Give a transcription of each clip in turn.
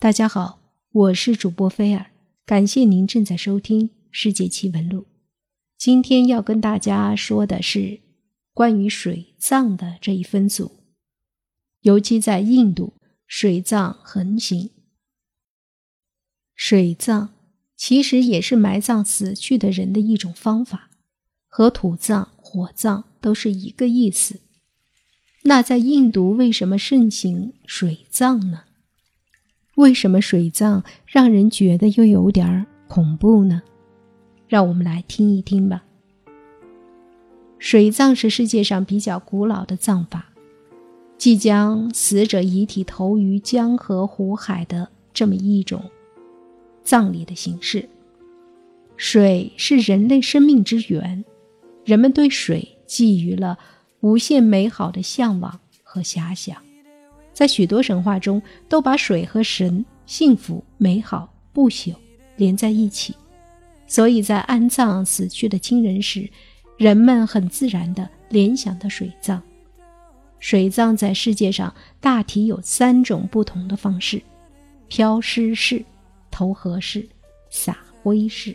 大家好，我是主播菲尔，感谢您正在收听《世界奇闻录》。今天要跟大家说的是关于水葬的这一分组，尤其在印度，水葬横行。水葬其实也是埋葬死去的人的一种方法，和土葬、火葬都是一个意思。那在印度为什么盛行水葬呢？为什么水葬让人觉得又有点恐怖呢？让我们来听一听吧。水葬是世界上比较古老的葬法，即将死者遗体投于江河湖海的这么一种葬礼的形式。水是人类生命之源，人们对水寄予了无限美好的向往和遐想。在许多神话中，都把水和神、幸福、美好、不朽连在一起，所以在安葬死去的亲人时，人们很自然地联想到水葬。水葬在世界上大体有三种不同的方式：漂尸式、投河式、撒灰式。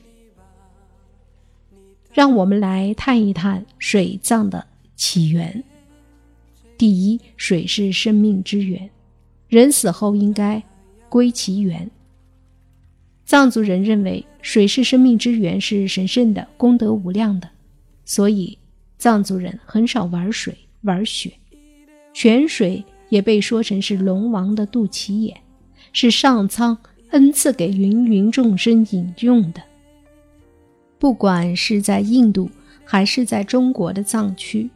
让我们来探一探水葬的起源。第一，水是生命之源，人死后应该归其源。藏族人认为水是生命之源，是神圣的，功德无量的，所以藏族人很少玩水、玩雪。泉水也被说成是龙王的肚脐眼，是上苍恩赐给芸芸众生饮用的。不管是在印度还是在中国的藏区。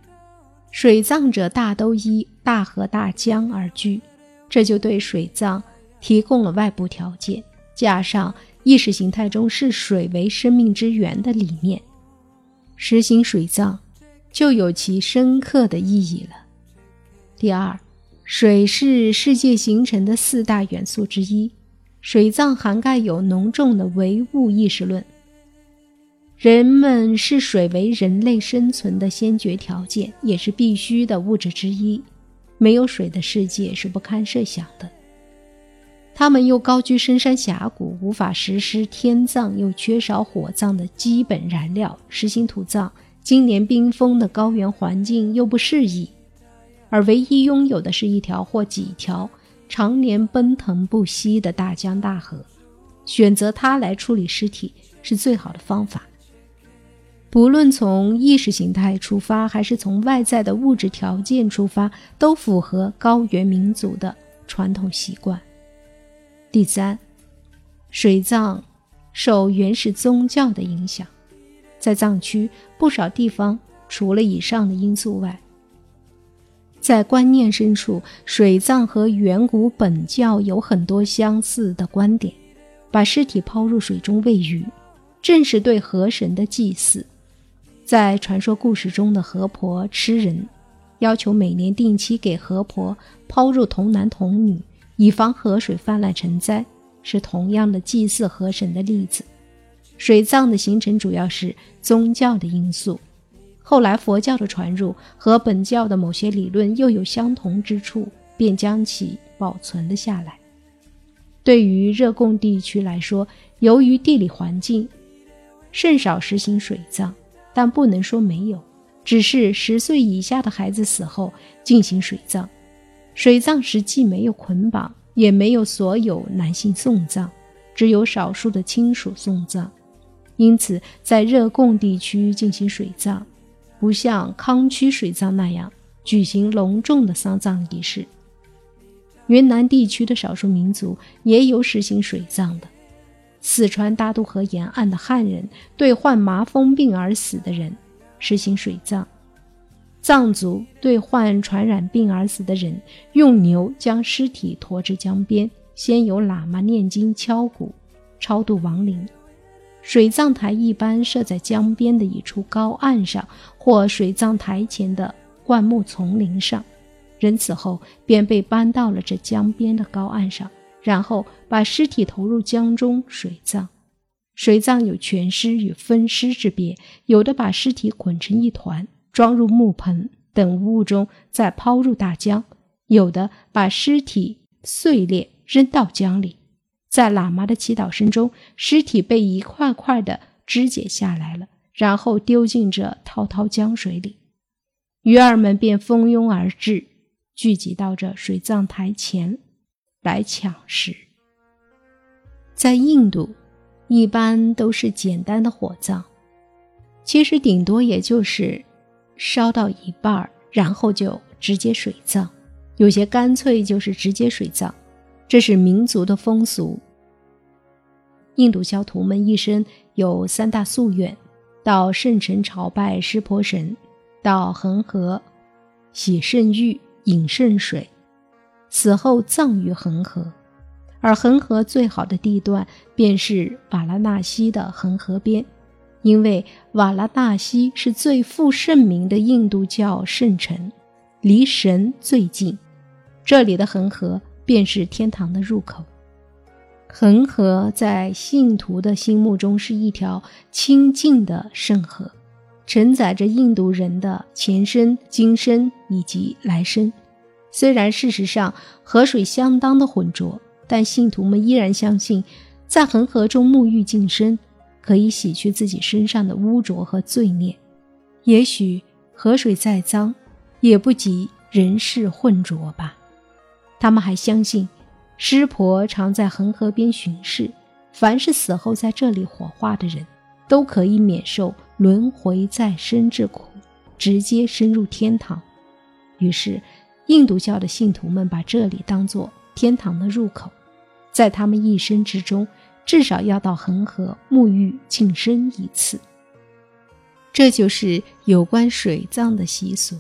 水葬者大都依大河大江而居，这就对水葬提供了外部条件。加上意识形态中视水为生命之源的理念，实行水葬就有其深刻的意义了。第二，水是世界形成的四大元素之一，水葬涵盖有浓重的唯物意识论。人们视水为人类生存的先决条件，也是必须的物质之一。没有水的世界是不堪设想的。他们又高居深山峡谷，无法实施天葬，又缺少火葬的基本燃料，实行土葬。今年冰封的高原环境又不适宜，而唯一拥有的是一条或几条常年奔腾不息的大江大河，选择它来处理尸体是最好的方法。不论从意识形态出发，还是从外在的物质条件出发，都符合高原民族的传统习惯。第三，水葬受原始宗教的影响，在藏区不少地方，除了以上的因素外，在观念深处，水葬和远古本教有很多相似的观点。把尸体抛入水中喂鱼，正是对河神的祭祀。在传说故事中的河婆吃人，要求每年定期给河婆抛入童男童女，以防河水泛滥成灾，是同样的祭祀河神的例子。水葬的形成主要是宗教的因素，后来佛教的传入和本教的某些理论又有相同之处，便将其保存了下来。对于热贡地区来说，由于地理环境，甚少实行水葬。但不能说没有，只是十岁以下的孩子死后进行水葬。水葬时既没有捆绑，也没有所有男性送葬，只有少数的亲属送葬。因此，在热贡地区进行水葬，不像康区水葬那样举行隆重的丧葬仪式。云南地区的少数民族也有实行水葬的。四川大渡河沿岸的汉人对患麻风病而死的人实行水葬，藏族对患传染病而死的人用牛将尸体驮至江边，先由喇嘛念经敲鼓，超度亡灵。水葬台一般设在江边的一处高岸上，或水葬台前的灌木丛林上，人死后便被搬到了这江边的高岸上。然后把尸体投入江中水葬。水葬有全尸与分尸之别，有的把尸体捆成一团，装入木盆等物中，再抛入大江；有的把尸体碎裂扔到江里，在喇嘛的祈祷声中，尸体被一块块的肢解下来了，然后丢进这滔滔江水里。鱼儿们便蜂拥而至，聚集到这水葬台前来抢食。在印度，一般都是简单的火葬，其实顶多也就是烧到一半儿，然后就直接水葬，有些干脆就是直接水葬，这是民族的风俗。印度教徒们一生有三大夙愿：到圣城朝拜湿婆神。到恒河，洗圣浴，饮圣水，死后葬于恒河。而恒河最好的地段便是瓦拉纳西的恒河边，因为瓦拉纳西是最负盛名的印度教圣城，离神最近。这里的恒河便是天堂的入口。恒河在信徒的心目中是一条清净的圣河。承载着印度人的前生、今生以及来生。虽然事实上河水相当的浑浊，但信徒们依然相信，在恒河中沐浴净身，可以洗去自己身上的污浊和罪孽。也许河水再脏，也不及人世混浊吧。他们还相信，湿婆常在恒河边巡视，凡是死后在这里火化的人。都可以免受轮回再生之苦，直接升入天堂。于是，印度教的信徒们把这里当作天堂的入口，在他们一生之中，至少要到恒河沐浴净身一次。这就是有关水葬的习俗。